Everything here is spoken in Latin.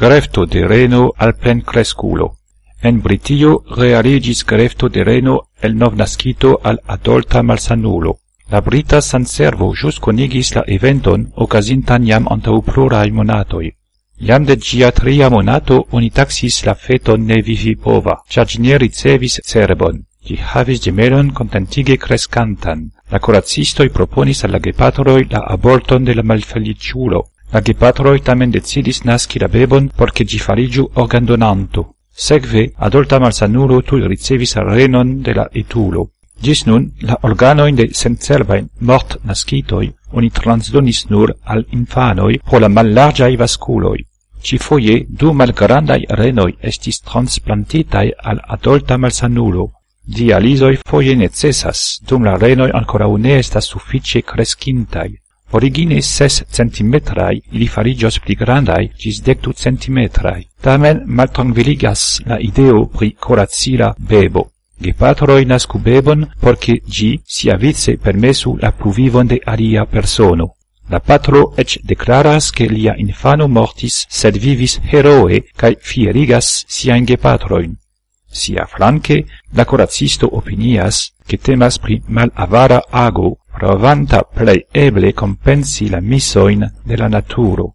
grefto de reno al plen cresculo. En Britio realigis grefto de reno el novnascito al adulta malsanulo. La brita San Servo jus conigis la eventon ocasintan jam antau plurai monatoi. Iam de gia tria monato oni taxis la feton ne vivi pova, cia ne ricevis cerebon, Gi havis gemelon contentige crescantan. La curacistoi proponis alla gepatoroi la aborton de la malfeliciulo, La gepatroi tamen decidis nasci la bebon porce gi farigiu organdonanto. Segve, adulta malsanulo tuj ricevis renon de la etulo. Gis nun, la organoin de sencervain mort nascitoi oni transdonis nur al infanoi pro la mallargiai vasculoi. Ci foie du malgrandai renoi estis transplantitai al adulta malsanulo. Dialisoi foie necessas, dum la renoi ancora une estas suffice crescintai. Origine ses centimetrai ili farigios pli grandai gis dectu centimetrai. Tamen maltranquiligas la ideo pri coracila bebo. Gepatroi nascu bebon porce gi sia vice permesu la pluvivon de aria persono. La patro ec declaras che lia infano mortis, sed vivis heroe, cae fierigas siain gepatroin. Sia flanque, la corazisto opinias che temas pri mal avara ago, provanta plei eble compensi la misoin de la naturo.